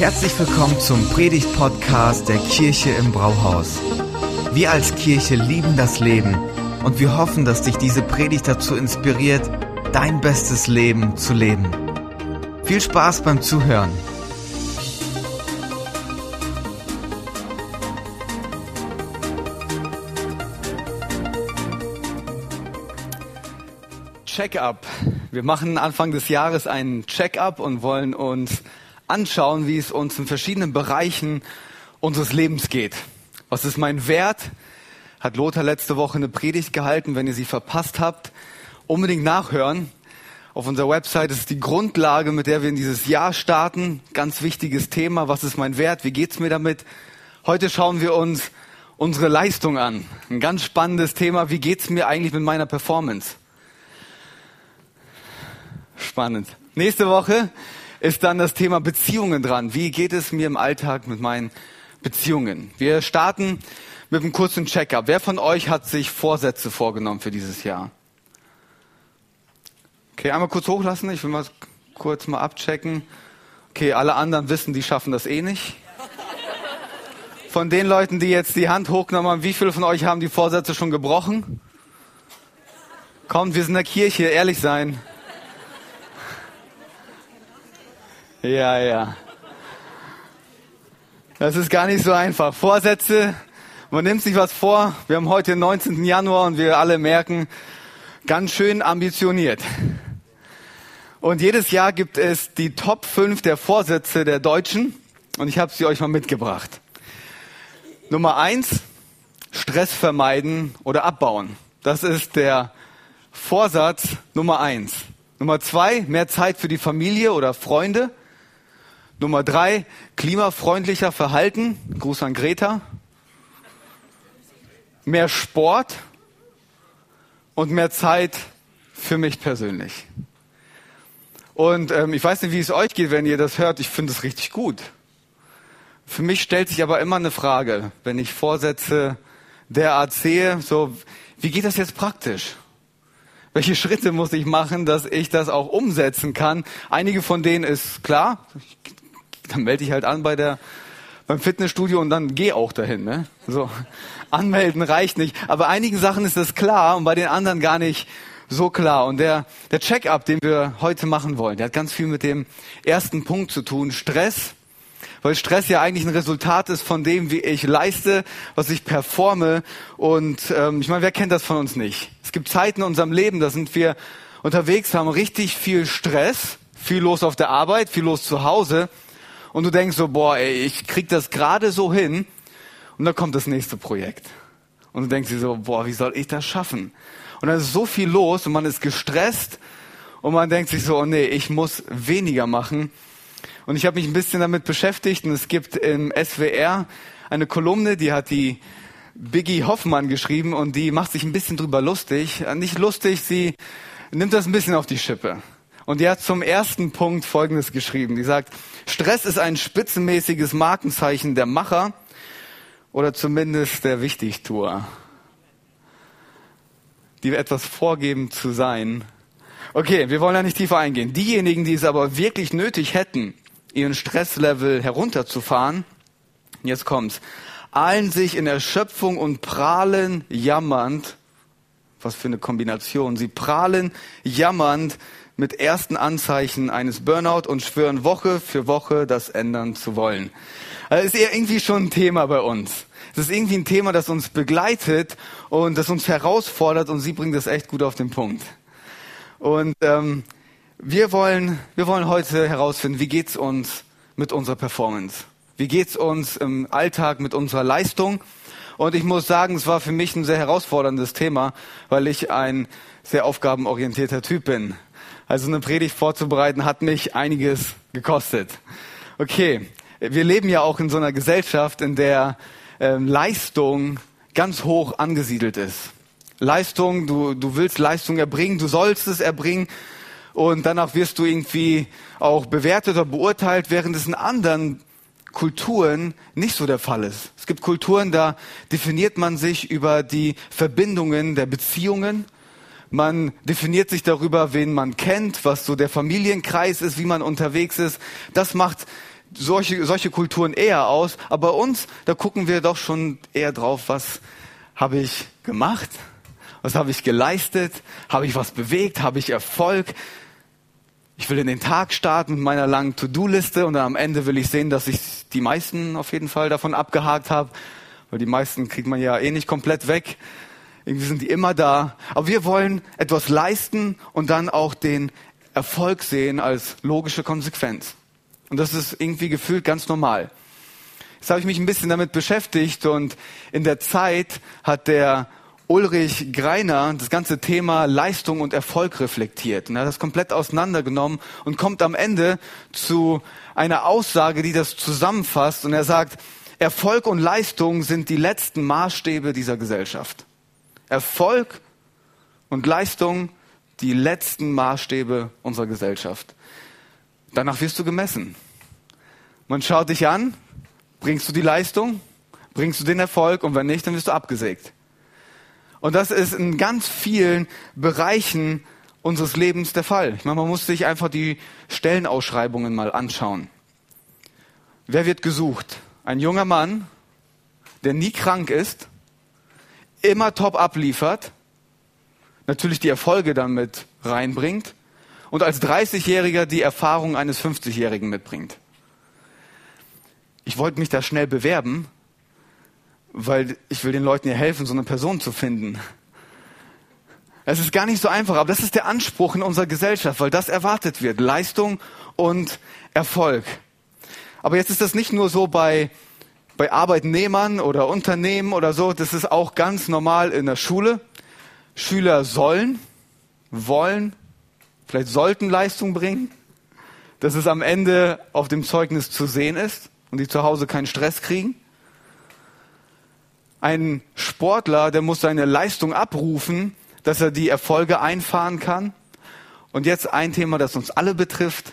Herzlich willkommen zum Predigt-Podcast der Kirche im Brauhaus. Wir als Kirche lieben das Leben und wir hoffen, dass dich diese Predigt dazu inspiriert, dein bestes Leben zu leben. Viel Spaß beim Zuhören. Check-up. Wir machen Anfang des Jahres einen Check-up und wollen uns anschauen, wie es uns in verschiedenen Bereichen unseres Lebens geht. Was ist mein Wert? Hat Lothar letzte Woche eine Predigt gehalten. Wenn ihr sie verpasst habt, unbedingt nachhören. Auf unserer Website ist die Grundlage, mit der wir in dieses Jahr starten. Ganz wichtiges Thema. Was ist mein Wert? Wie geht's mir damit? Heute schauen wir uns unsere Leistung an. Ein ganz spannendes Thema. Wie geht's mir eigentlich mit meiner Performance? Spannend. Nächste Woche ist dann das Thema Beziehungen dran. Wie geht es mir im Alltag mit meinen Beziehungen? Wir starten mit einem kurzen Check-up. Wer von euch hat sich Vorsätze vorgenommen für dieses Jahr? Okay, einmal kurz hochlassen. Ich will mal kurz mal abchecken. Okay, alle anderen wissen, die schaffen das eh nicht. Von den Leuten, die jetzt die Hand hochgenommen haben, wie viele von euch haben die Vorsätze schon gebrochen? Kommt, wir sind in der Kirche, ehrlich sein. Ja, ja. Das ist gar nicht so einfach. Vorsätze, man nimmt sich was vor. Wir haben heute den 19. Januar und wir alle merken, ganz schön ambitioniert. Und jedes Jahr gibt es die Top 5 der Vorsätze der Deutschen und ich habe sie euch mal mitgebracht. Nummer 1, Stress vermeiden oder abbauen. Das ist der Vorsatz Nummer 1. Nummer 2, mehr Zeit für die Familie oder Freunde. Nummer drei, klimafreundlicher Verhalten. Gruß an Greta. Mehr Sport und mehr Zeit für mich persönlich. Und ähm, ich weiß nicht, wie es euch geht, wenn ihr das hört. Ich finde es richtig gut. Für mich stellt sich aber immer eine Frage, wenn ich Vorsätze derart sehe, so, wie geht das jetzt praktisch? Welche Schritte muss ich machen, dass ich das auch umsetzen kann? Einige von denen ist klar. Dann melde dich halt an bei der beim Fitnessstudio und dann geh auch dahin. Ne? So anmelden reicht nicht. Aber einigen Sachen ist das klar und bei den anderen gar nicht so klar. Und der der Check-up, den wir heute machen wollen, der hat ganz viel mit dem ersten Punkt zu tun: Stress. Weil Stress ja eigentlich ein Resultat ist von dem, wie ich leiste, was ich performe. Und ähm, ich meine, wer kennt das von uns nicht? Es gibt Zeiten in unserem Leben, da sind wir unterwegs, haben richtig viel Stress, viel los auf der Arbeit, viel los zu Hause und du denkst so, boah, ey, ich krieg das gerade so hin und dann kommt das nächste Projekt. Und du denkst dir so, boah, wie soll ich das schaffen? Und dann ist so viel los und man ist gestresst und man denkt sich so, oh nee, ich muss weniger machen. Und ich habe mich ein bisschen damit beschäftigt und es gibt im SWR eine Kolumne, die hat die Biggie Hoffmann geschrieben und die macht sich ein bisschen drüber lustig. Nicht lustig, sie nimmt das ein bisschen auf die Schippe. Und die hat zum ersten Punkt Folgendes geschrieben. Die sagt, Stress ist ein spitzenmäßiges Markenzeichen der Macher oder zumindest der Wichtigtuer, die etwas vorgeben zu sein. Okay, wir wollen da nicht tiefer eingehen. Diejenigen, die es aber wirklich nötig hätten, ihren Stresslevel herunterzufahren, jetzt kommt's, eilen sich in Erschöpfung und prahlen jammernd, was für eine Kombination, sie prahlen jammernd mit ersten Anzeichen eines Burnout und schwören Woche für Woche das ändern zu wollen. Also ist irgendwie schon ein Thema bei uns. Es ist irgendwie ein Thema, das uns begleitet und das uns herausfordert und sie bringt das echt gut auf den Punkt. Und ähm, wir wollen, wir wollen heute herausfinden, wie geht's uns mit unserer Performance? Wie geht's uns im Alltag mit unserer Leistung? Und ich muss sagen, es war für mich ein sehr herausforderndes Thema, weil ich ein sehr aufgabenorientierter Typ bin. Also eine Predigt vorzubereiten hat mich einiges gekostet. Okay, wir leben ja auch in so einer Gesellschaft, in der ähm, Leistung ganz hoch angesiedelt ist. Leistung, du, du willst Leistung erbringen, du sollst es erbringen und danach wirst du irgendwie auch bewertet oder beurteilt, während es in anderen Kulturen nicht so der Fall ist. Es gibt Kulturen, da definiert man sich über die Verbindungen der Beziehungen, man definiert sich darüber, wen man kennt, was so der Familienkreis ist, wie man unterwegs ist. Das macht solche, solche Kulturen eher aus. Aber bei uns, da gucken wir doch schon eher drauf, was habe ich gemacht? Was habe ich geleistet? Habe ich was bewegt? Habe ich Erfolg? Ich will in den Tag starten mit meiner langen To-Do-Liste und dann am Ende will ich sehen, dass ich die meisten auf jeden Fall davon abgehakt habe, weil die meisten kriegt man ja eh nicht komplett weg. Irgendwie sind die immer da. Aber wir wollen etwas leisten und dann auch den Erfolg sehen als logische Konsequenz. Und das ist irgendwie gefühlt ganz normal. Jetzt habe ich mich ein bisschen damit beschäftigt und in der Zeit hat der Ulrich Greiner das ganze Thema Leistung und Erfolg reflektiert. Und er hat das komplett auseinandergenommen und kommt am Ende zu einer Aussage, die das zusammenfasst. Und er sagt, Erfolg und Leistung sind die letzten Maßstäbe dieser Gesellschaft. Erfolg und Leistung die letzten Maßstäbe unserer Gesellschaft. Danach wirst du gemessen. Man schaut dich an, bringst du die Leistung, bringst du den Erfolg und wenn nicht, dann wirst du abgesägt. Und das ist in ganz vielen Bereichen unseres Lebens der Fall. Ich meine, man muss sich einfach die Stellenausschreibungen mal anschauen. Wer wird gesucht? Ein junger Mann, der nie krank ist, immer top abliefert, natürlich die Erfolge damit reinbringt und als 30-Jähriger die Erfahrung eines 50-Jährigen mitbringt. Ich wollte mich da schnell bewerben, weil ich will den Leuten ja helfen, so eine Person zu finden. Es ist gar nicht so einfach, aber das ist der Anspruch in unserer Gesellschaft, weil das erwartet wird. Leistung und Erfolg. Aber jetzt ist das nicht nur so bei, bei Arbeitnehmern oder Unternehmen oder so, das ist auch ganz normal in der Schule. Schüler sollen, wollen, vielleicht sollten Leistung bringen, dass es am Ende auf dem Zeugnis zu sehen ist und die zu Hause keinen Stress kriegen. Ein Sportler, der muss seine Leistung abrufen, dass er die Erfolge einfahren kann. Und jetzt ein Thema, das uns alle betrifft.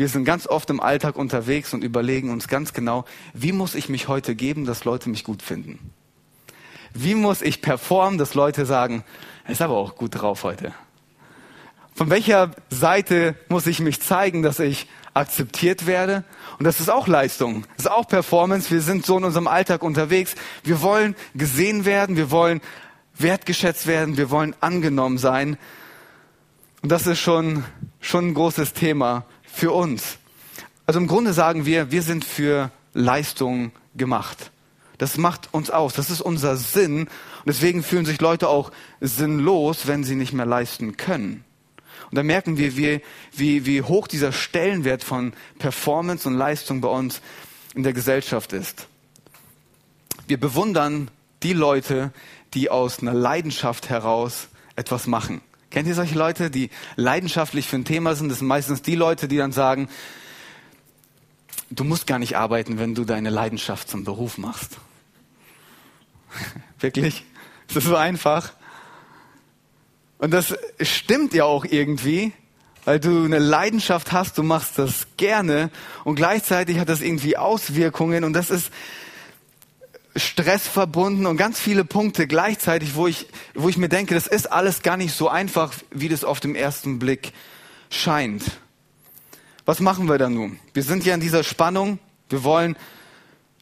Wir sind ganz oft im Alltag unterwegs und überlegen uns ganz genau, wie muss ich mich heute geben, dass Leute mich gut finden? Wie muss ich performen, dass Leute sagen, er ist aber auch gut drauf heute? Von welcher Seite muss ich mich zeigen, dass ich akzeptiert werde. Und das ist auch Leistung, das ist auch Performance. Wir sind so in unserem Alltag unterwegs. Wir wollen gesehen werden, wir wollen wertgeschätzt werden, wir wollen angenommen sein. Und das ist schon, schon ein großes Thema für uns. Also im Grunde sagen wir, wir sind für Leistung gemacht. Das macht uns aus. Das ist unser Sinn. Und deswegen fühlen sich Leute auch sinnlos, wenn sie nicht mehr leisten können. Und da merken wir, wie, wie, wie hoch dieser Stellenwert von Performance und Leistung bei uns in der Gesellschaft ist. Wir bewundern die Leute, die aus einer Leidenschaft heraus etwas machen. Kennt ihr solche Leute, die leidenschaftlich für ein Thema sind? Das sind meistens die Leute, die dann sagen, du musst gar nicht arbeiten, wenn du deine Leidenschaft zum Beruf machst. Wirklich? Ist das so einfach? Und das stimmt ja auch irgendwie, weil du eine Leidenschaft hast, du machst das gerne und gleichzeitig hat das irgendwie Auswirkungen und das ist Stress verbunden und ganz viele Punkte gleichzeitig, wo ich, wo ich mir denke, das ist alles gar nicht so einfach, wie das auf dem ersten Blick scheint. Was machen wir da nun? Wir sind ja in dieser Spannung. Wir wollen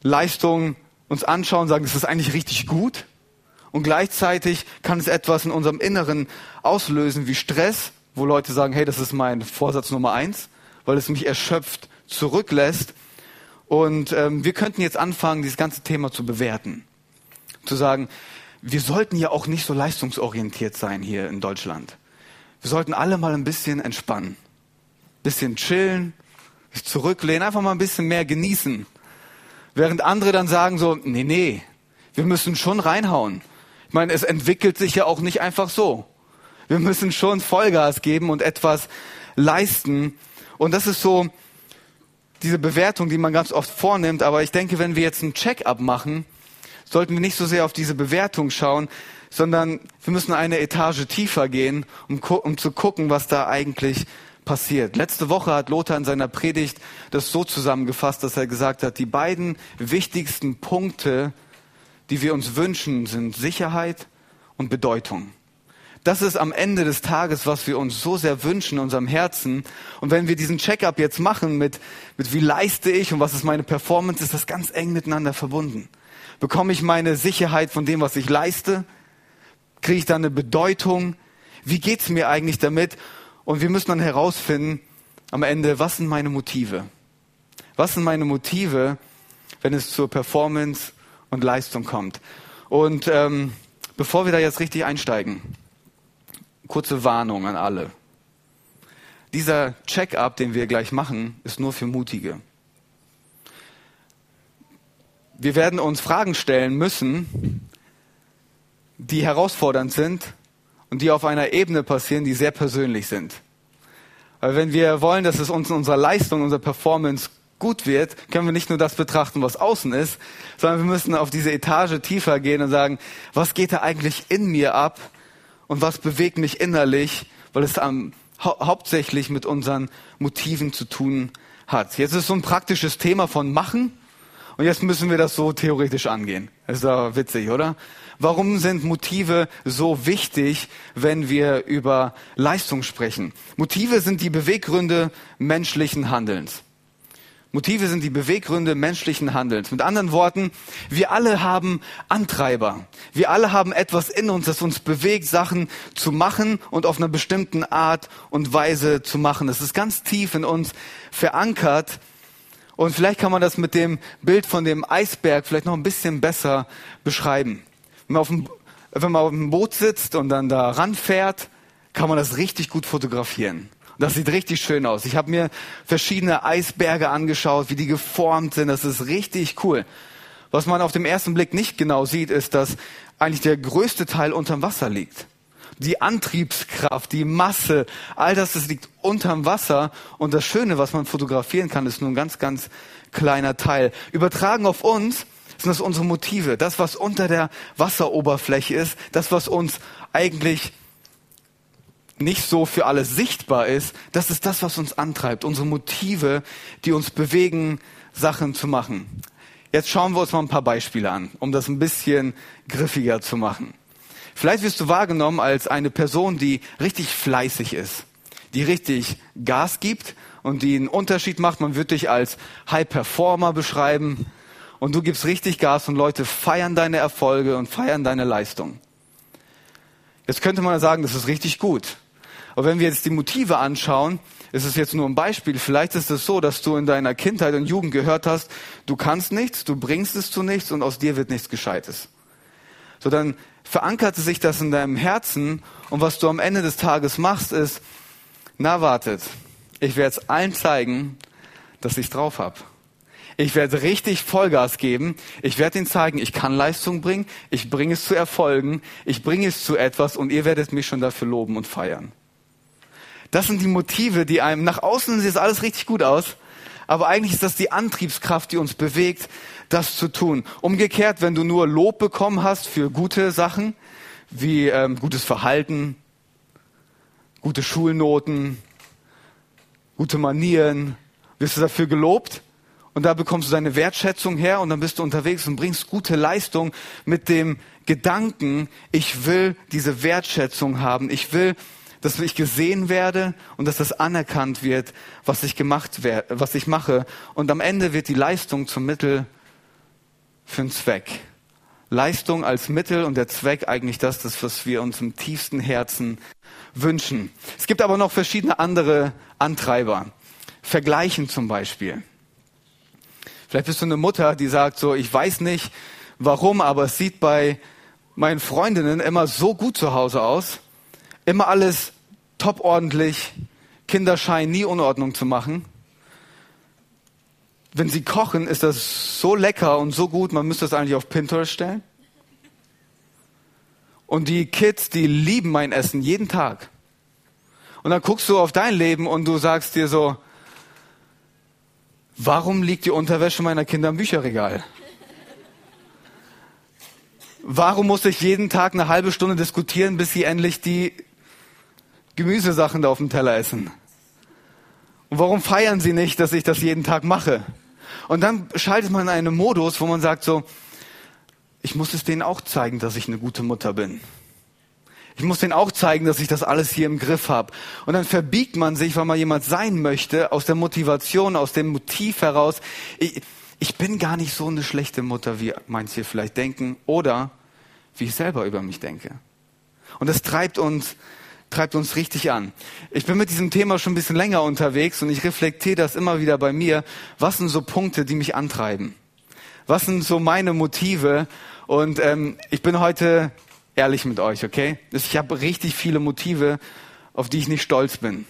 Leistungen uns anschauen, sagen, das ist eigentlich richtig gut. Und gleichzeitig kann es etwas in unserem Inneren auslösen wie Stress, wo Leute sagen, hey, das ist mein Vorsatz Nummer eins, weil es mich erschöpft zurücklässt. Und ähm, wir könnten jetzt anfangen, dieses ganze Thema zu bewerten. Zu sagen, wir sollten ja auch nicht so leistungsorientiert sein hier in Deutschland. Wir sollten alle mal ein bisschen entspannen. Bisschen chillen, sich zurücklehnen, einfach mal ein bisschen mehr genießen. Während andere dann sagen so, nee, nee, wir müssen schon reinhauen. Ich meine, es entwickelt sich ja auch nicht einfach so. Wir müssen schon Vollgas geben und etwas leisten. Und das ist so diese Bewertung, die man ganz oft vornimmt. Aber ich denke, wenn wir jetzt einen Check-up machen, sollten wir nicht so sehr auf diese Bewertung schauen, sondern wir müssen eine Etage tiefer gehen, um, um zu gucken, was da eigentlich passiert. Letzte Woche hat Lothar in seiner Predigt das so zusammengefasst, dass er gesagt hat, die beiden wichtigsten Punkte die wir uns wünschen, sind Sicherheit und Bedeutung. Das ist am Ende des Tages, was wir uns so sehr wünschen in unserem Herzen. Und wenn wir diesen Check-up jetzt machen mit, mit wie leiste ich und was ist meine Performance, ist das ganz eng miteinander verbunden. Bekomme ich meine Sicherheit von dem, was ich leiste? Kriege ich da eine Bedeutung? Wie geht's mir eigentlich damit? Und wir müssen dann herausfinden am Ende, was sind meine Motive? Was sind meine Motive, wenn es zur Performance und Leistung kommt? Und ähm, bevor wir da jetzt richtig einsteigen, kurze Warnung an alle. Dieser Check-up, den wir gleich machen, ist nur für Mutige. Wir werden uns Fragen stellen müssen, die herausfordernd sind und die auf einer Ebene passieren, die sehr persönlich sind. Weil wenn wir wollen, dass es uns in unserer Leistung, unserer Performance gut wird, können wir nicht nur das betrachten, was außen ist, sondern wir müssen auf diese Etage tiefer gehen und sagen, was geht da eigentlich in mir ab und was bewegt mich innerlich, weil es am, hau hauptsächlich mit unseren Motiven zu tun hat. Jetzt ist so ein praktisches Thema von Machen und jetzt müssen wir das so theoretisch angehen. ist doch witzig, oder? Warum sind Motive so wichtig, wenn wir über Leistung sprechen? Motive sind die Beweggründe menschlichen Handelns. Motive sind die Beweggründe menschlichen Handelns. Mit anderen Worten, wir alle haben Antreiber. Wir alle haben etwas in uns, das uns bewegt, Sachen zu machen und auf einer bestimmten Art und Weise zu machen. Das ist ganz tief in uns verankert. Und vielleicht kann man das mit dem Bild von dem Eisberg vielleicht noch ein bisschen besser beschreiben. Wenn man auf dem, wenn man auf dem Boot sitzt und dann da ranfährt, kann man das richtig gut fotografieren. Das sieht richtig schön aus. Ich habe mir verschiedene Eisberge angeschaut, wie die geformt sind. Das ist richtig cool. Was man auf dem ersten Blick nicht genau sieht, ist, dass eigentlich der größte Teil unterm Wasser liegt. Die Antriebskraft, die Masse, all das, das liegt unterm Wasser. Und das Schöne, was man fotografieren kann, ist nur ein ganz, ganz kleiner Teil. Übertragen auf uns sind das unsere Motive, das, was unter der Wasseroberfläche ist, das, was uns eigentlich nicht so für alles sichtbar ist, das ist das, was uns antreibt, unsere Motive, die uns bewegen, Sachen zu machen. Jetzt schauen wir uns mal ein paar Beispiele an, um das ein bisschen griffiger zu machen. Vielleicht wirst du wahrgenommen als eine Person, die richtig fleißig ist, die richtig Gas gibt und die einen Unterschied macht. Man wird dich als High Performer beschreiben, und du gibst richtig Gas und Leute feiern deine Erfolge und feiern deine Leistung. Jetzt könnte man sagen, das ist richtig gut. Aber wenn wir jetzt die Motive anschauen, ist es jetzt nur ein Beispiel. Vielleicht ist es so, dass du in deiner Kindheit und Jugend gehört hast, du kannst nichts, du bringst es zu nichts und aus dir wird nichts Gescheites. So dann verankerte sich das in deinem Herzen und was du am Ende des Tages machst, ist, na wartet, ich werde es allen zeigen, dass ich drauf hab. Ich werde richtig Vollgas geben. Ich werde ihnen zeigen, ich kann Leistung bringen. Ich bringe es zu Erfolgen. Ich bringe es zu etwas und ihr werdet mich schon dafür loben und feiern. Das sind die Motive, die einem nach außen sieht es alles richtig gut aus. Aber eigentlich ist das die Antriebskraft, die uns bewegt, das zu tun. Umgekehrt, wenn du nur Lob bekommen hast für gute Sachen, wie ähm, gutes Verhalten, gute Schulnoten, gute Manieren, wirst du dafür gelobt und da bekommst du deine Wertschätzung her und dann bist du unterwegs und bringst gute Leistung mit dem Gedanken, ich will diese Wertschätzung haben, ich will, dass ich gesehen werde und dass das anerkannt wird, was ich gemacht werde, was ich mache. Und am Ende wird die Leistung zum Mittel für einen Zweck. Leistung als Mittel und der Zweck eigentlich das, das, was wir uns im tiefsten Herzen wünschen. Es gibt aber noch verschiedene andere Antreiber. Vergleichen zum Beispiel. Vielleicht bist du eine Mutter, die sagt so, ich weiß nicht warum, aber es sieht bei meinen Freundinnen immer so gut zu Hause aus. Immer alles top ordentlich. Kinder scheinen nie Unordnung zu machen. Wenn sie kochen, ist das so lecker und so gut, man müsste es eigentlich auf Pinterest stellen. Und die Kids, die lieben mein Essen jeden Tag. Und dann guckst du auf dein Leben und du sagst dir so, Warum liegt die Unterwäsche meiner Kinder im Bücherregal? Warum muss ich jeden Tag eine halbe Stunde diskutieren, bis sie endlich die Gemüsesachen da auf dem Teller essen? Und warum feiern sie nicht, dass ich das jeden Tag mache? Und dann schaltet man in einen Modus, wo man sagt so, ich muss es denen auch zeigen, dass ich eine gute Mutter bin. Ich muss denen auch zeigen, dass ich das alles hier im Griff habe. Und dann verbiegt man sich, weil man jemand sein möchte, aus der Motivation, aus dem Motiv heraus. Ich, ich bin gar nicht so eine schlechte Mutter, wie manche vielleicht denken, oder wie ich selber über mich denke. Und das treibt uns, treibt uns richtig an. Ich bin mit diesem Thema schon ein bisschen länger unterwegs und ich reflektiere das immer wieder bei mir. Was sind so Punkte, die mich antreiben? Was sind so meine Motive? Und ähm, ich bin heute ehrlich mit euch, okay? Ich habe richtig viele Motive, auf die ich nicht stolz bin.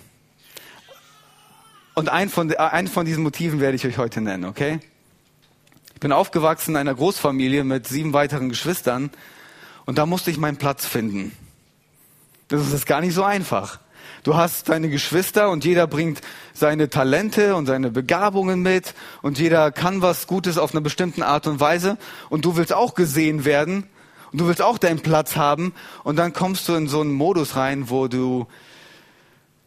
Und ein von, ein von diesen Motiven werde ich euch heute nennen, okay? Ich bin aufgewachsen in einer Großfamilie mit sieben weiteren Geschwistern und da musste ich meinen Platz finden. Das ist gar nicht so einfach. Du hast deine Geschwister und jeder bringt seine Talente und seine Begabungen mit und jeder kann was Gutes auf einer bestimmten Art und Weise und du willst auch gesehen werden und du willst auch deinen Platz haben und dann kommst du in so einen Modus rein, wo du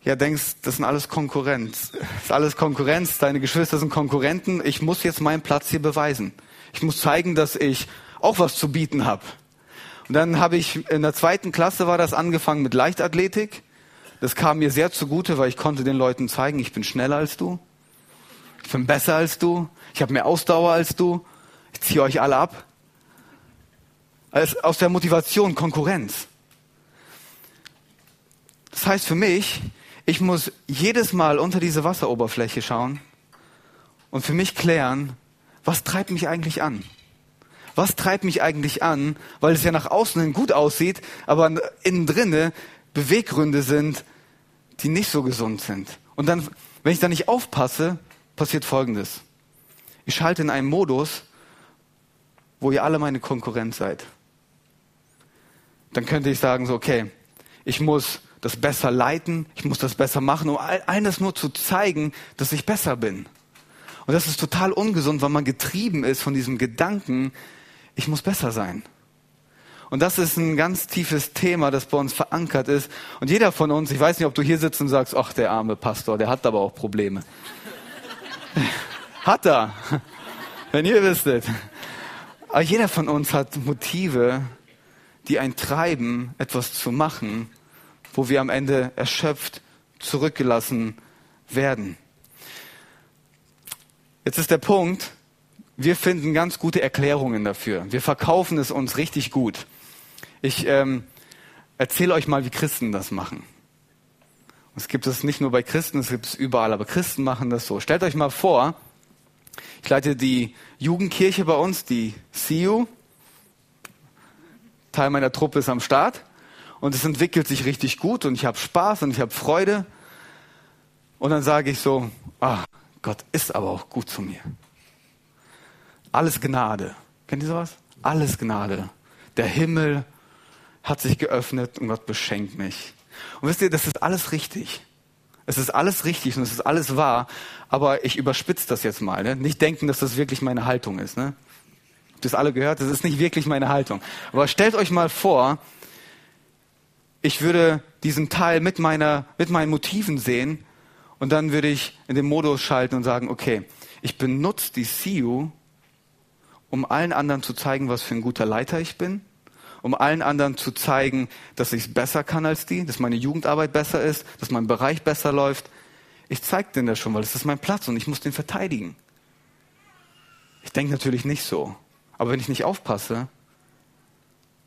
ja denkst, das sind alles Konkurrenz. Das ist alles Konkurrenz, deine Geschwister sind Konkurrenten, ich muss jetzt meinen Platz hier beweisen. Ich muss zeigen, dass ich auch was zu bieten habe. Dann habe ich in der zweiten Klasse war das angefangen mit Leichtathletik. Das kam mir sehr zugute, weil ich konnte den Leuten zeigen, ich bin schneller als du. Ich bin besser als du. Ich habe mehr Ausdauer als du. Ich ziehe euch alle ab. Also aus der Motivation Konkurrenz. Das heißt für mich, ich muss jedes Mal unter diese Wasseroberfläche schauen und für mich klären, was treibt mich eigentlich an? Was treibt mich eigentlich an? Weil es ja nach außen hin gut aussieht, aber innen drinne Beweggründe sind, die nicht so gesund sind. Und dann, wenn ich da nicht aufpasse, passiert Folgendes. Ich schalte in einen Modus, wo ihr alle meine Konkurrenz seid. Dann könnte ich sagen so, okay, ich muss das besser leiten, ich muss das besser machen, um eines nur zu zeigen, dass ich besser bin. Und das ist total ungesund, weil man getrieben ist von diesem Gedanken, ich muss besser sein. Und das ist ein ganz tiefes Thema, das bei uns verankert ist. Und jeder von uns, ich weiß nicht, ob du hier sitzt und sagst, ach, der arme Pastor, der hat aber auch Probleme. hat er. Wenn ihr wüsstet. Aber jeder von uns hat Motive, die ein treiben, etwas zu machen, wo wir am Ende erschöpft zurückgelassen werden. Jetzt ist der Punkt, wir finden ganz gute Erklärungen dafür. Wir verkaufen es uns richtig gut. Ich ähm, erzähle euch mal, wie Christen das machen. Es gibt es nicht nur bei Christen, es gibt es überall, aber Christen machen das so. Stellt euch mal vor, ich leite die Jugendkirche bei uns, die CU. Teil meiner Truppe ist am Start und es entwickelt sich richtig gut und ich habe Spaß und ich habe Freude. Und dann sage ich so, ah, Gott ist aber auch gut zu mir. Alles Gnade. Kennt ihr sowas? Alles Gnade. Der Himmel hat sich geöffnet und Gott beschenkt mich. Und wisst ihr, das ist alles richtig. Es ist alles richtig und es ist alles wahr, aber ich überspitze das jetzt mal. Ne? Nicht denken, dass das wirklich meine Haltung ist. Ne? Habt ihr das alle gehört? Das ist nicht wirklich meine Haltung. Aber stellt euch mal vor, ich würde diesen Teil mit, meiner, mit meinen Motiven sehen und dann würde ich in den Modus schalten und sagen, okay, ich benutze die CU, um allen anderen zu zeigen, was für ein guter Leiter ich bin, um allen anderen zu zeigen, dass ich es besser kann als die, dass meine Jugendarbeit besser ist, dass mein Bereich besser läuft. Ich zeige denen das schon, weil es ist mein Platz und ich muss den verteidigen. Ich denke natürlich nicht so. Aber wenn ich nicht aufpasse,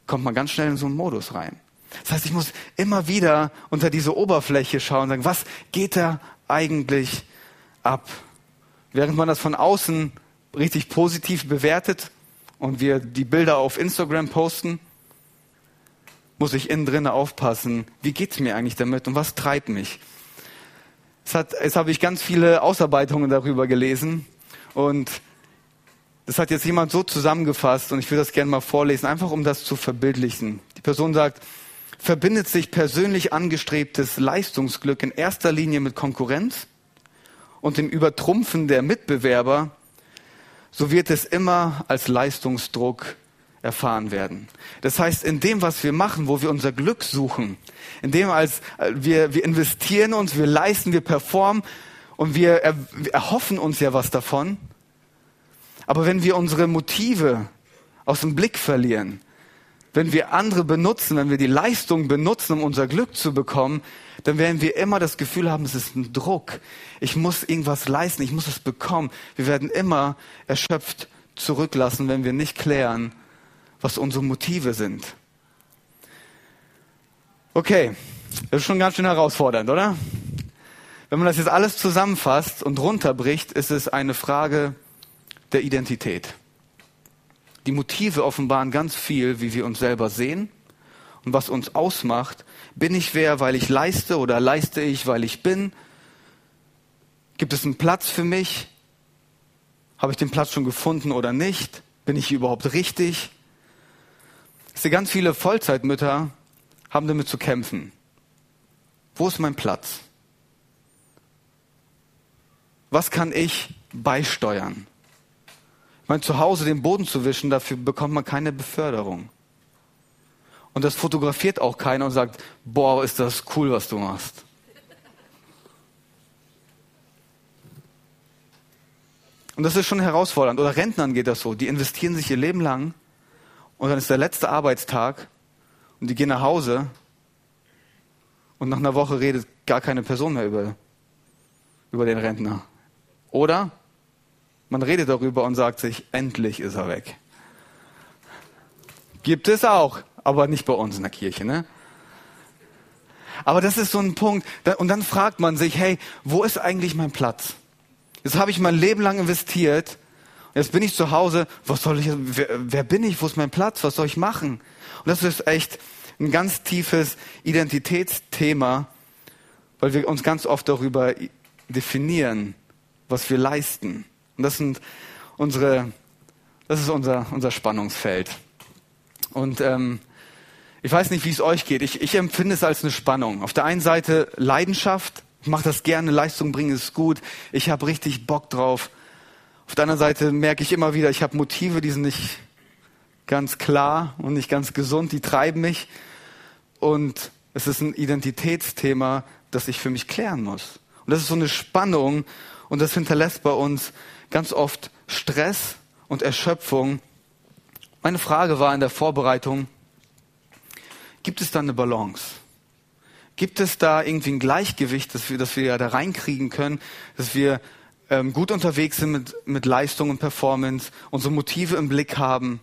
kommt man ganz schnell in so einen Modus rein. Das heißt, ich muss immer wieder unter diese Oberfläche schauen und sagen, was geht da eigentlich ab? Während man das von außen richtig positiv bewertet und wir die Bilder auf Instagram posten, muss ich innen drin aufpassen, wie geht's mir eigentlich damit und was treibt mich? jetzt habe ich ganz viele Ausarbeitungen darüber gelesen und das hat jetzt jemand so zusammengefasst und ich will das gerne mal vorlesen, einfach um das zu verbildlichen. Die Person sagt, verbindet sich persönlich angestrebtes Leistungsglück in erster Linie mit Konkurrenz und dem Übertrumpfen der Mitbewerber, so wird es immer als Leistungsdruck erfahren werden. Das heißt, in dem, was wir machen, wo wir unser Glück suchen, in dem als äh, wir, wir investieren uns, wir leisten, wir performen und wir, er, wir erhoffen uns ja was davon. Aber wenn wir unsere Motive aus dem Blick verlieren, wenn wir andere benutzen, wenn wir die Leistung benutzen, um unser Glück zu bekommen, dann werden wir immer das Gefühl haben, es ist ein Druck. Ich muss irgendwas leisten, ich muss es bekommen. Wir werden immer erschöpft zurücklassen, wenn wir nicht klären, was unsere Motive sind. Okay, das ist schon ganz schön herausfordernd, oder? Wenn man das jetzt alles zusammenfasst und runterbricht, ist es eine Frage der Identität. Die Motive offenbaren ganz viel, wie wir uns selber sehen und was uns ausmacht. Bin ich wer, weil ich leiste oder leiste ich, weil ich bin? Gibt es einen Platz für mich? Habe ich den Platz schon gefunden oder nicht? Bin ich überhaupt richtig? Ich sehe ganz viele Vollzeitmütter haben damit zu kämpfen. Wo ist mein Platz? Was kann ich beisteuern? Ich meine, zu Hause den Boden zu wischen, dafür bekommt man keine Beförderung. Und das fotografiert auch keiner und sagt, boah, ist das cool, was du machst. Und das ist schon herausfordernd. Oder Rentnern geht das so. Die investieren sich ihr Leben lang und dann ist der letzte Arbeitstag und die gehen nach Hause und nach einer Woche redet gar keine Person mehr über, über den Rentner. Oder man redet darüber und sagt sich, endlich ist er weg. Gibt es auch, aber nicht bei uns in der Kirche, ne? Aber das ist so ein Punkt. Und dann fragt man sich, hey, wo ist eigentlich mein Platz? Jetzt habe ich mein Leben lang investiert. Jetzt bin ich zu Hause. Was soll ich, wer, wer bin ich? Wo ist mein Platz? Was soll ich machen? Und das ist echt ein ganz tiefes Identitätsthema, weil wir uns ganz oft darüber definieren, was wir leisten. Und das sind unsere, das ist unser, unser Spannungsfeld. Und ähm, ich weiß nicht, wie es euch geht. Ich, ich empfinde es als eine Spannung. Auf der einen Seite Leidenschaft, ich mache das gerne, Leistung bringen ist gut, ich habe richtig Bock drauf. Auf der anderen Seite merke ich immer wieder, ich habe Motive, die sind nicht ganz klar und nicht ganz gesund, die treiben mich. Und es ist ein Identitätsthema, das ich für mich klären muss. Und das ist so eine Spannung und das hinterlässt bei uns ganz oft Stress und Erschöpfung. Meine Frage war in der Vorbereitung, gibt es da eine Balance? Gibt es da irgendwie ein Gleichgewicht, dass wir, dass wir da reinkriegen können, dass wir ähm, gut unterwegs sind mit, mit Leistung und Performance, unsere Motive im Blick haben?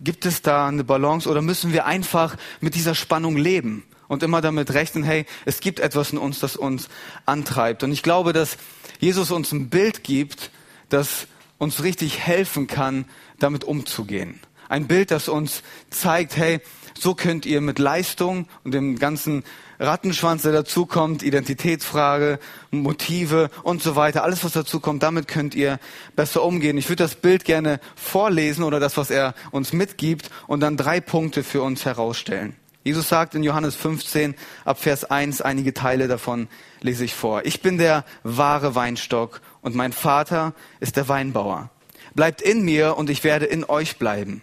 Gibt es da eine Balance oder müssen wir einfach mit dieser Spannung leben und immer damit rechnen, hey, es gibt etwas in uns, das uns antreibt. Und ich glaube, dass Jesus uns ein Bild gibt, das uns richtig helfen kann, damit umzugehen. Ein Bild, das uns zeigt, hey, so könnt ihr mit Leistung und dem ganzen Rattenschwanz, der dazukommt, Identitätsfrage, Motive und so weiter, alles was dazukommt, damit könnt ihr besser umgehen. Ich würde das Bild gerne vorlesen oder das, was er uns mitgibt und dann drei Punkte für uns herausstellen. Jesus sagt in Johannes 15 ab Vers 1 einige Teile davon lese ich vor. Ich bin der wahre Weinstock und mein Vater ist der Weinbauer. Bleibt in mir und ich werde in euch bleiben.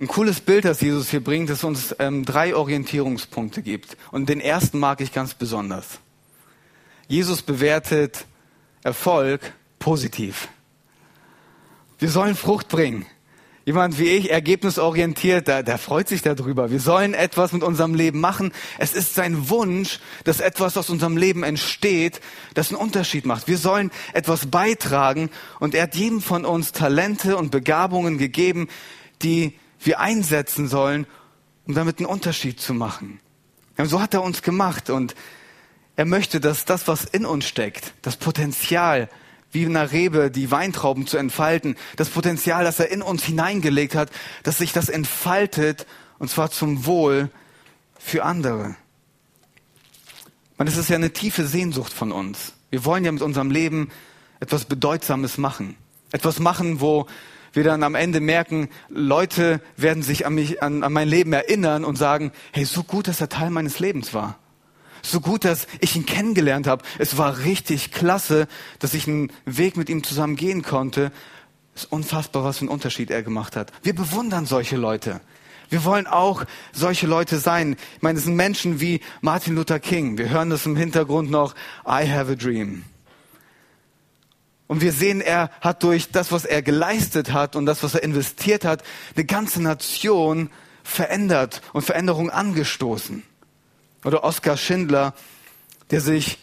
Ein cooles Bild, das Jesus hier bringt, das uns ähm, drei Orientierungspunkte gibt. Und den ersten mag ich ganz besonders. Jesus bewertet Erfolg positiv. Wir sollen Frucht bringen. Jemand wie ich, ergebnisorientiert, der, der freut sich darüber. Wir sollen etwas mit unserem Leben machen. Es ist sein Wunsch, dass etwas aus unserem Leben entsteht, das einen Unterschied macht. Wir sollen etwas beitragen und er hat jedem von uns Talente und Begabungen gegeben, die wir einsetzen sollen, um damit einen Unterschied zu machen. So hat er uns gemacht und er möchte, dass das, was in uns steckt, das Potenzial, wie in einer Rebe die Weintrauben zu entfalten, das Potenzial, das er in uns hineingelegt hat, dass sich das entfaltet, und zwar zum Wohl für andere. Man, es ist ja eine tiefe Sehnsucht von uns. Wir wollen ja mit unserem Leben etwas Bedeutsames machen. Etwas machen, wo wir dann am Ende merken, Leute werden sich an, mich, an, an mein Leben erinnern und sagen, hey, so gut, dass er Teil meines Lebens war so gut, dass ich ihn kennengelernt habe. Es war richtig klasse, dass ich einen Weg mit ihm zusammen gehen konnte. Es ist unfassbar, was für einen Unterschied er gemacht hat. Wir bewundern solche Leute. Wir wollen auch solche Leute sein. Ich meine, es sind Menschen wie Martin Luther King. Wir hören das im Hintergrund noch. I have a dream. Und wir sehen, er hat durch das, was er geleistet hat und das, was er investiert hat, eine ganze Nation verändert und Veränderung angestoßen. Oder Oskar Schindler, der sich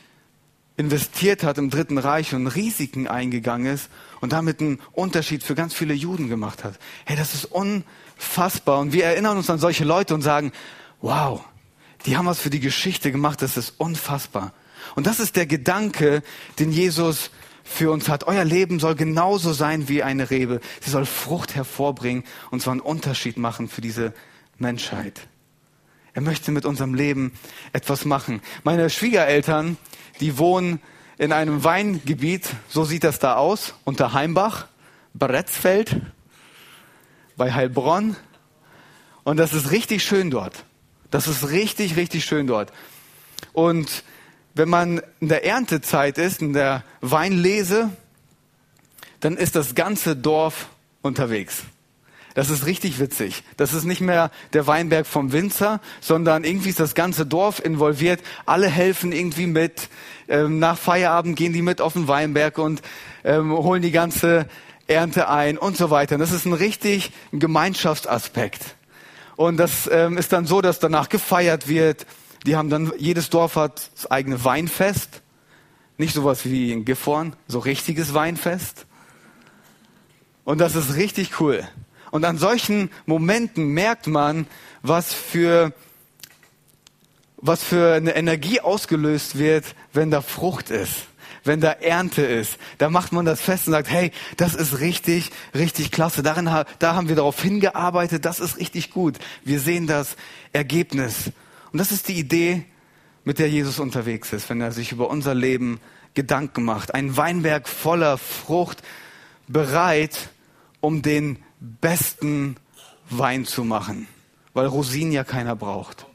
investiert hat im Dritten Reich und Risiken eingegangen ist und damit einen Unterschied für ganz viele Juden gemacht hat. Hey, das ist unfassbar. Und wir erinnern uns an solche Leute und sagen, wow, die haben was für die Geschichte gemacht, das ist unfassbar. Und das ist der Gedanke, den Jesus für uns hat. Euer Leben soll genauso sein wie eine Rebe. Sie soll Frucht hervorbringen und zwar einen Unterschied machen für diese Menschheit. Er möchte mit unserem Leben etwas machen. Meine Schwiegereltern, die wohnen in einem Weingebiet, so sieht das da aus, unter Heimbach, Bretzfeld, bei Heilbronn. Und das ist richtig schön dort. Das ist richtig, richtig schön dort. Und wenn man in der Erntezeit ist, in der Weinlese, dann ist das ganze Dorf unterwegs. Das ist richtig witzig. Das ist nicht mehr der Weinberg vom Winzer, sondern irgendwie ist das ganze Dorf involviert. Alle helfen irgendwie mit. Ähm, nach Feierabend gehen die mit auf den Weinberg und ähm, holen die ganze Ernte ein und so weiter. Das ist ein richtig Gemeinschaftsaspekt. Und das ähm, ist dann so, dass danach gefeiert wird die haben dann, jedes Dorf hat das eigene Weinfest. Nicht sowas wie in Gifhorn, so richtiges Weinfest. Und das ist richtig cool. Und an solchen Momenten merkt man, was für, was für eine Energie ausgelöst wird, wenn da Frucht ist, wenn da Ernte ist. Da macht man das fest und sagt, hey, das ist richtig, richtig klasse. Darin, da haben wir darauf hingearbeitet, das ist richtig gut. Wir sehen das Ergebnis. Und das ist die Idee, mit der Jesus unterwegs ist, wenn er sich über unser Leben Gedanken macht. Ein Weinberg voller Frucht, bereit, um den besten Wein zu machen, weil Rosinen ja keiner braucht.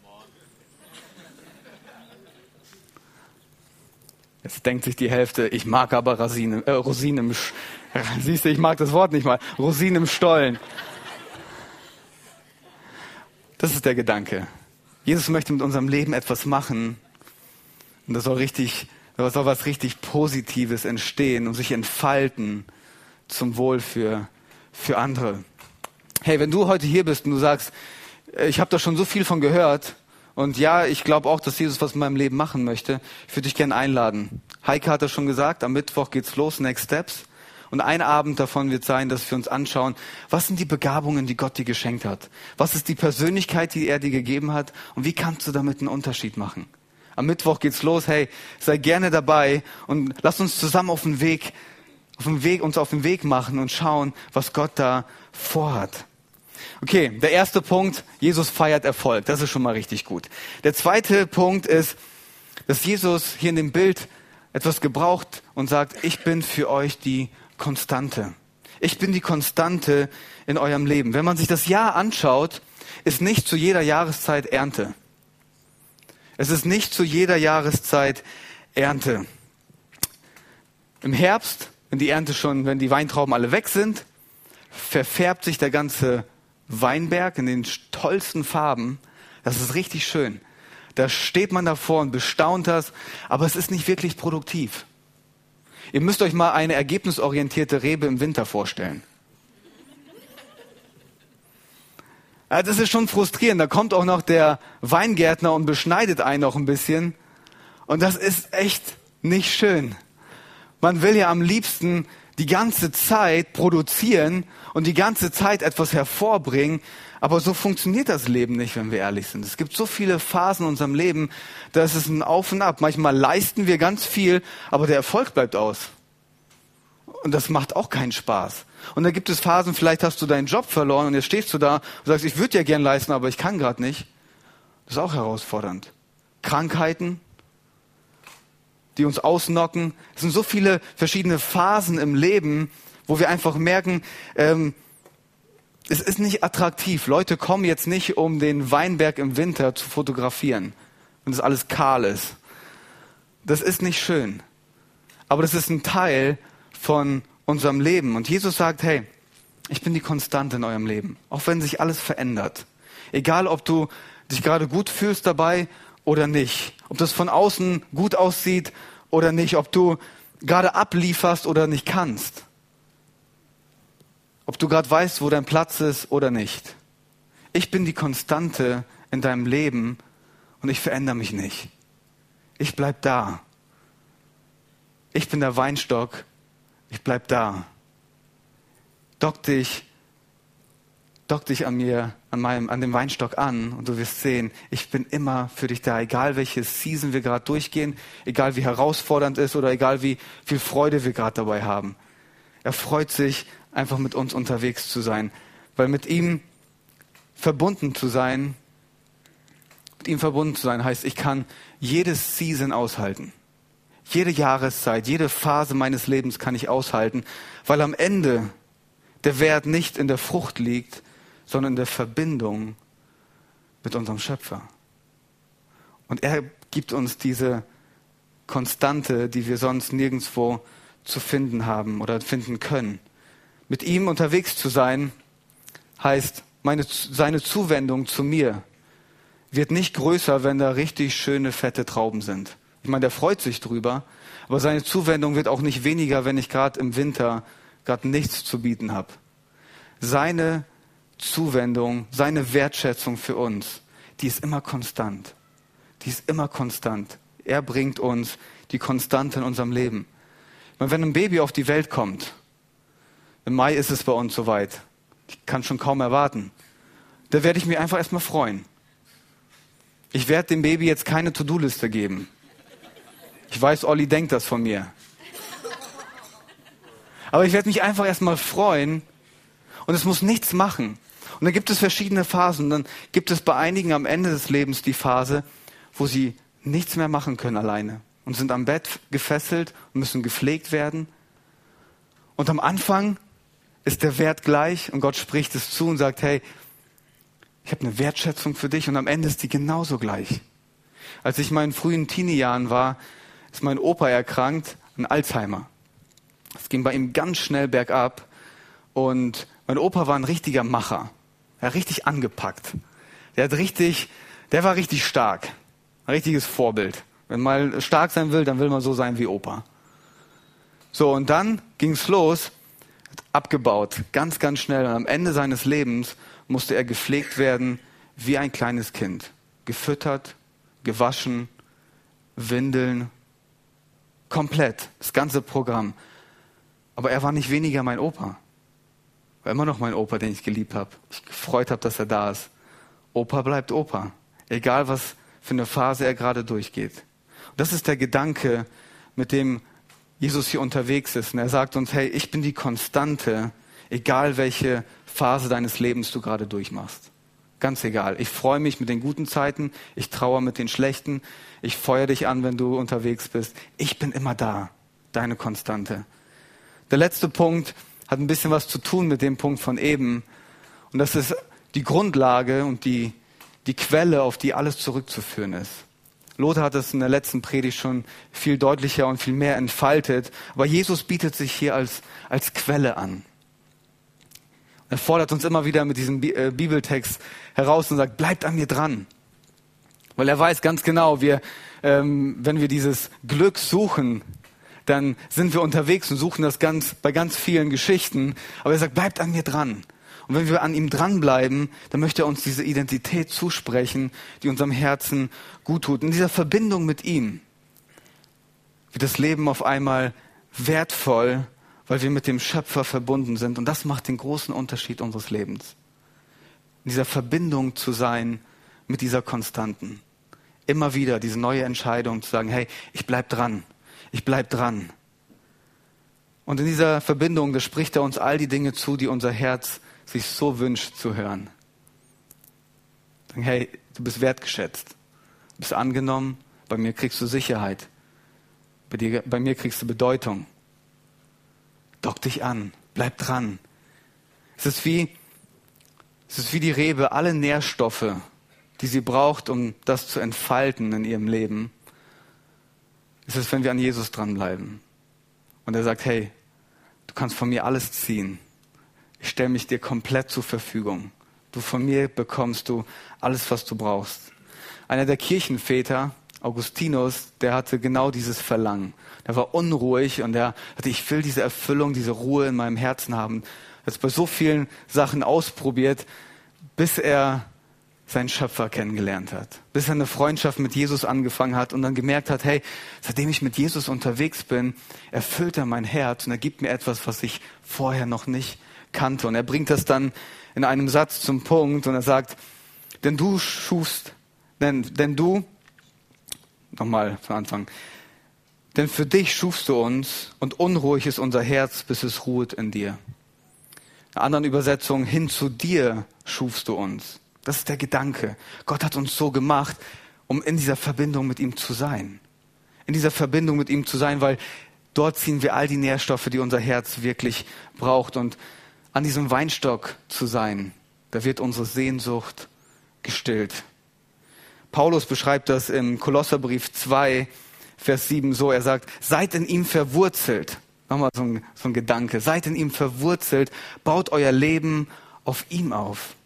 Jetzt denkt sich die Hälfte, ich mag aber Rosinen, äh, Rosinen im, Sch siehst du, ich mag das Wort nicht mal, Rosinen im Stollen. Das ist der Gedanke. Jesus möchte mit unserem Leben etwas machen. Und da soll richtig, da soll was richtig Positives entstehen und sich entfalten zum Wohl für, für andere. Hey, wenn du heute hier bist und du sagst, äh, ich habe da schon so viel von gehört und ja, ich glaube auch, dass Jesus was in meinem Leben machen möchte, ich würde dich gerne einladen. Heike hat das schon gesagt, am Mittwoch geht's los, Next Steps. Und ein Abend davon wird sein, dass wir uns anschauen, was sind die Begabungen, die Gott dir geschenkt hat? Was ist die Persönlichkeit, die er dir gegeben hat? Und wie kannst du damit einen Unterschied machen? Am Mittwoch geht's los. Hey, sei gerne dabei und lass uns zusammen auf den Weg, auf den Weg, uns auf den Weg machen und schauen, was Gott da vorhat. Okay, der erste Punkt, Jesus feiert Erfolg. Das ist schon mal richtig gut. Der zweite Punkt ist, dass Jesus hier in dem Bild etwas gebraucht und sagt, ich bin für euch die Konstante. Ich bin die Konstante in eurem Leben. Wenn man sich das Jahr anschaut, ist nicht zu jeder Jahreszeit Ernte. Es ist nicht zu jeder Jahreszeit Ernte. Im Herbst, wenn die Ernte schon, wenn die Weintrauben alle weg sind, verfärbt sich der ganze Weinberg in den tollsten Farben. Das ist richtig schön. Da steht man davor und bestaunt das, aber es ist nicht wirklich produktiv. Ihr müsst euch mal eine ergebnisorientierte Rebe im Winter vorstellen. das ist schon frustrierend. Da kommt auch noch der Weingärtner und beschneidet einen noch ein bisschen. Und das ist echt nicht schön. Man will ja am liebsten die ganze Zeit produzieren und die ganze Zeit etwas hervorbringen. Aber so funktioniert das Leben nicht, wenn wir ehrlich sind. Es gibt so viele Phasen in unserem Leben, da ist es ein Auf und Ab. Manchmal leisten wir ganz viel, aber der Erfolg bleibt aus. Und das macht auch keinen Spaß. Und da gibt es Phasen, vielleicht hast du deinen Job verloren und jetzt stehst du da und sagst, ich würde ja gern leisten, aber ich kann gerade nicht. Das ist auch herausfordernd. Krankheiten, die uns ausnocken. Es sind so viele verschiedene Phasen im Leben, wo wir einfach merken, ähm, es ist nicht attraktiv. Leute kommen jetzt nicht, um den Weinberg im Winter zu fotografieren. und es alles kahl ist. Das ist nicht schön. Aber das ist ein Teil von unserem Leben. Und Jesus sagt, hey, ich bin die Konstante in eurem Leben, auch wenn sich alles verändert. Egal, ob du dich gerade gut fühlst dabei oder nicht, ob das von außen gut aussieht oder nicht, ob du gerade ablieferst oder nicht kannst, ob du gerade weißt, wo dein Platz ist oder nicht. Ich bin die Konstante in deinem Leben und ich verändere mich nicht. Ich bleib da. Ich bin der Weinstock, ich bleib da. Dock dich, dock dich an mir, an meinem, an dem Weinstock an und du wirst sehen, ich bin immer für dich da, egal welche Season wir gerade durchgehen, egal wie herausfordernd ist oder egal wie viel Freude wir gerade dabei haben. Er freut sich, einfach mit uns unterwegs zu sein, weil mit ihm verbunden zu sein, mit ihm verbunden zu sein heißt, ich kann jedes Season aushalten. Jede Jahreszeit, jede Phase meines Lebens kann ich aushalten, weil am Ende der Wert nicht in der Frucht liegt, sondern in der Verbindung mit unserem Schöpfer. Und er gibt uns diese Konstante, die wir sonst nirgendwo zu finden haben oder finden können. Mit ihm unterwegs zu sein, heißt, meine, seine Zuwendung zu mir wird nicht größer, wenn da richtig schöne, fette Trauben sind. Ich meine, der freut sich drüber, aber seine Zuwendung wird auch nicht weniger, wenn ich gerade im Winter gerade nichts zu bieten habe. Seine Zuwendung, seine Wertschätzung für uns, die ist immer konstant. Die ist immer konstant. Er bringt uns die Konstante in unserem Leben. Meine, wenn ein Baby auf die Welt kommt, im Mai ist es bei uns soweit. Ich kann schon kaum erwarten. Da werde ich mich einfach erstmal freuen. Ich werde dem Baby jetzt keine To-Do-Liste geben. Ich weiß, Olli denkt das von mir. Aber ich werde mich einfach erstmal freuen und es muss nichts machen. Und dann gibt es verschiedene Phasen. Dann gibt es bei einigen am Ende des Lebens die Phase, wo sie nichts mehr machen können alleine und sind am Bett gefesselt und müssen gepflegt werden. Und am Anfang ist der Wert gleich und Gott spricht es zu und sagt, hey, ich habe eine Wertschätzung für dich und am Ende ist die genauso gleich. Als ich in meinen frühen Teenie-Jahren war, ist mein Opa erkrankt an Alzheimer. Es ging bei ihm ganz schnell bergab und mein Opa war ein richtiger Macher. Er hat richtig angepackt. Der hat richtig, der war richtig stark. Ein richtiges Vorbild. Wenn man stark sein will, dann will man so sein wie Opa. So, und dann ging's los, abgebaut, ganz, ganz schnell. Und am Ende seines Lebens musste er gepflegt werden wie ein kleines Kind. Gefüttert, gewaschen, Windeln, Komplett, das ganze Programm. Aber er war nicht weniger mein Opa. War immer noch mein Opa, den ich geliebt habe. Ich gefreut habe, dass er da ist. Opa bleibt Opa. Egal, was für eine Phase er gerade durchgeht. Und das ist der Gedanke, mit dem Jesus hier unterwegs ist. Und er sagt uns, hey, ich bin die Konstante, egal welche Phase deines Lebens du gerade durchmachst. Ganz egal. Ich freue mich mit den guten Zeiten, ich trauere mit den schlechten, ich feuer dich an, wenn du unterwegs bist. Ich bin immer da, deine Konstante. Der letzte Punkt hat ein bisschen was zu tun mit dem Punkt von eben. Und das ist die Grundlage und die, die Quelle, auf die alles zurückzuführen ist. Lothar hat es in der letzten Predigt schon viel deutlicher und viel mehr entfaltet. Aber Jesus bietet sich hier als, als Quelle an. Er fordert uns immer wieder mit diesem äh, Bibeltext heraus und sagt, bleibt an mir dran. Weil er weiß ganz genau, wir, ähm, wenn wir dieses Glück suchen, dann sind wir unterwegs und suchen das ganz, bei ganz vielen Geschichten. Aber er sagt, bleibt an mir dran. Und wenn wir an ihm dranbleiben, dann möchte er uns diese Identität zusprechen, die unserem Herzen gut tut. In dieser Verbindung mit ihm wird das Leben auf einmal wertvoll weil wir mit dem Schöpfer verbunden sind. Und das macht den großen Unterschied unseres Lebens. In dieser Verbindung zu sein mit dieser Konstanten. Immer wieder diese neue Entscheidung zu sagen, hey, ich bleib dran. Ich bleib dran. Und in dieser Verbindung, da spricht er uns all die Dinge zu, die unser Herz sich so wünscht zu hören. Sagen, hey, du bist wertgeschätzt. Du bist angenommen. Bei mir kriegst du Sicherheit. Bei, dir, bei mir kriegst du Bedeutung. Dock dich an, bleib dran. Es ist wie, es ist wie die Rebe, alle Nährstoffe, die sie braucht, um das zu entfalten in ihrem Leben, ist es, wenn wir an Jesus dranbleiben. Und er sagt, hey, du kannst von mir alles ziehen. Ich stelle mich dir komplett zur Verfügung. Du von mir bekommst du alles, was du brauchst. Einer der Kirchenväter, Augustinus, der hatte genau dieses Verlangen. Der war unruhig und er hatte, ich will diese Erfüllung, diese Ruhe in meinem Herzen haben. Er hat bei so vielen Sachen ausprobiert, bis er seinen Schöpfer kennengelernt hat, bis er eine Freundschaft mit Jesus angefangen hat und dann gemerkt hat, hey, seitdem ich mit Jesus unterwegs bin, erfüllt er mein Herz und er gibt mir etwas, was ich vorher noch nicht kannte. Und er bringt das dann in einem Satz zum Punkt und er sagt, denn du schufst, denn, denn du, nochmal von Anfang, denn für dich schufst du uns und unruhig ist unser Herz, bis es ruht in dir. In einer anderen Übersetzung, hin zu dir schufst du uns. Das ist der Gedanke. Gott hat uns so gemacht, um in dieser Verbindung mit ihm zu sein. In dieser Verbindung mit ihm zu sein, weil dort ziehen wir all die Nährstoffe, die unser Herz wirklich braucht. Und an diesem Weinstock zu sein, da wird unsere Sehnsucht gestillt. Paulus beschreibt das im Kolosserbrief 2, Vers 7 so. Er sagt, seid in ihm verwurzelt. Nochmal so ein, so ein Gedanke. Seid in ihm verwurzelt, baut euer Leben auf ihm auf.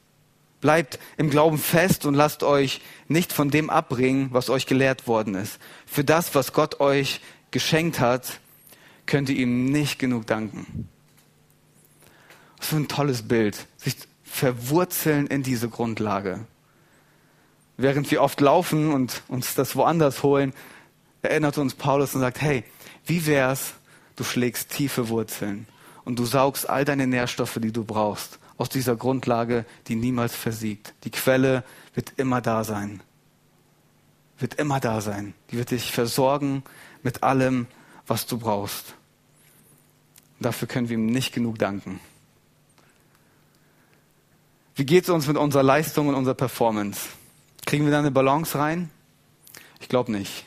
Bleibt im Glauben fest und lasst euch nicht von dem abbringen, was euch gelehrt worden ist. Für das, was Gott euch geschenkt hat, könnt ihr ihm nicht genug danken. Was für ein tolles Bild. Sich verwurzeln in diese Grundlage. Während wir oft laufen und uns das woanders holen, erinnert uns Paulus und sagt, hey, wie wär's, du schlägst tiefe Wurzeln und du saugst all deine Nährstoffe, die du brauchst aus dieser Grundlage, die niemals versiegt. Die Quelle wird immer da sein. Wird immer da sein. Die wird dich versorgen mit allem, was du brauchst. Und dafür können wir ihm nicht genug danken. Wie geht es uns mit unserer Leistung und unserer Performance? Kriegen wir da eine Balance rein? Ich glaube nicht,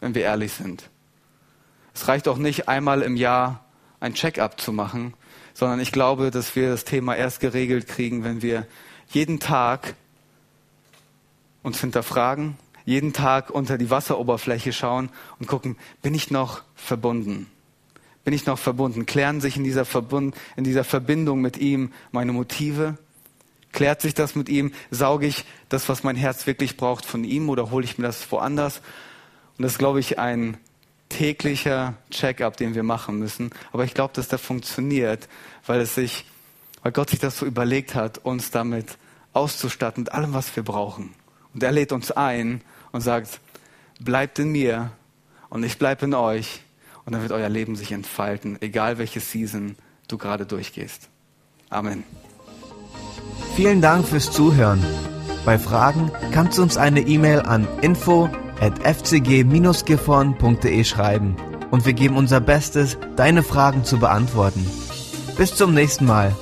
wenn wir ehrlich sind. Es reicht auch nicht, einmal im Jahr ein Check-up zu machen, sondern ich glaube, dass wir das Thema erst geregelt kriegen, wenn wir jeden Tag uns hinterfragen, jeden Tag unter die Wasseroberfläche schauen und gucken, bin ich noch verbunden? Bin ich noch verbunden? Klären sich in dieser, Verbund, in dieser Verbindung mit ihm meine Motive? Klärt sich das mit ihm? Sauge ich das, was mein Herz wirklich braucht, von ihm oder hole ich mir das woanders? Und das ist, glaube ich, ein täglicher Check-up, den wir machen müssen. Aber ich glaube, dass der funktioniert, weil es sich, weil Gott sich das so überlegt hat, uns damit auszustatten mit allem, was wir brauchen. Und er lädt uns ein und sagt, bleibt in mir und ich bleibe in euch und dann wird euer Leben sich entfalten, egal welche Season du gerade durchgehst. Amen. Vielen Dank fürs Zuhören. Bei Fragen kannst du uns eine E-Mail an info at fcg-gifhorn.de schreiben und wir geben unser Bestes, deine Fragen zu beantworten. Bis zum nächsten Mal.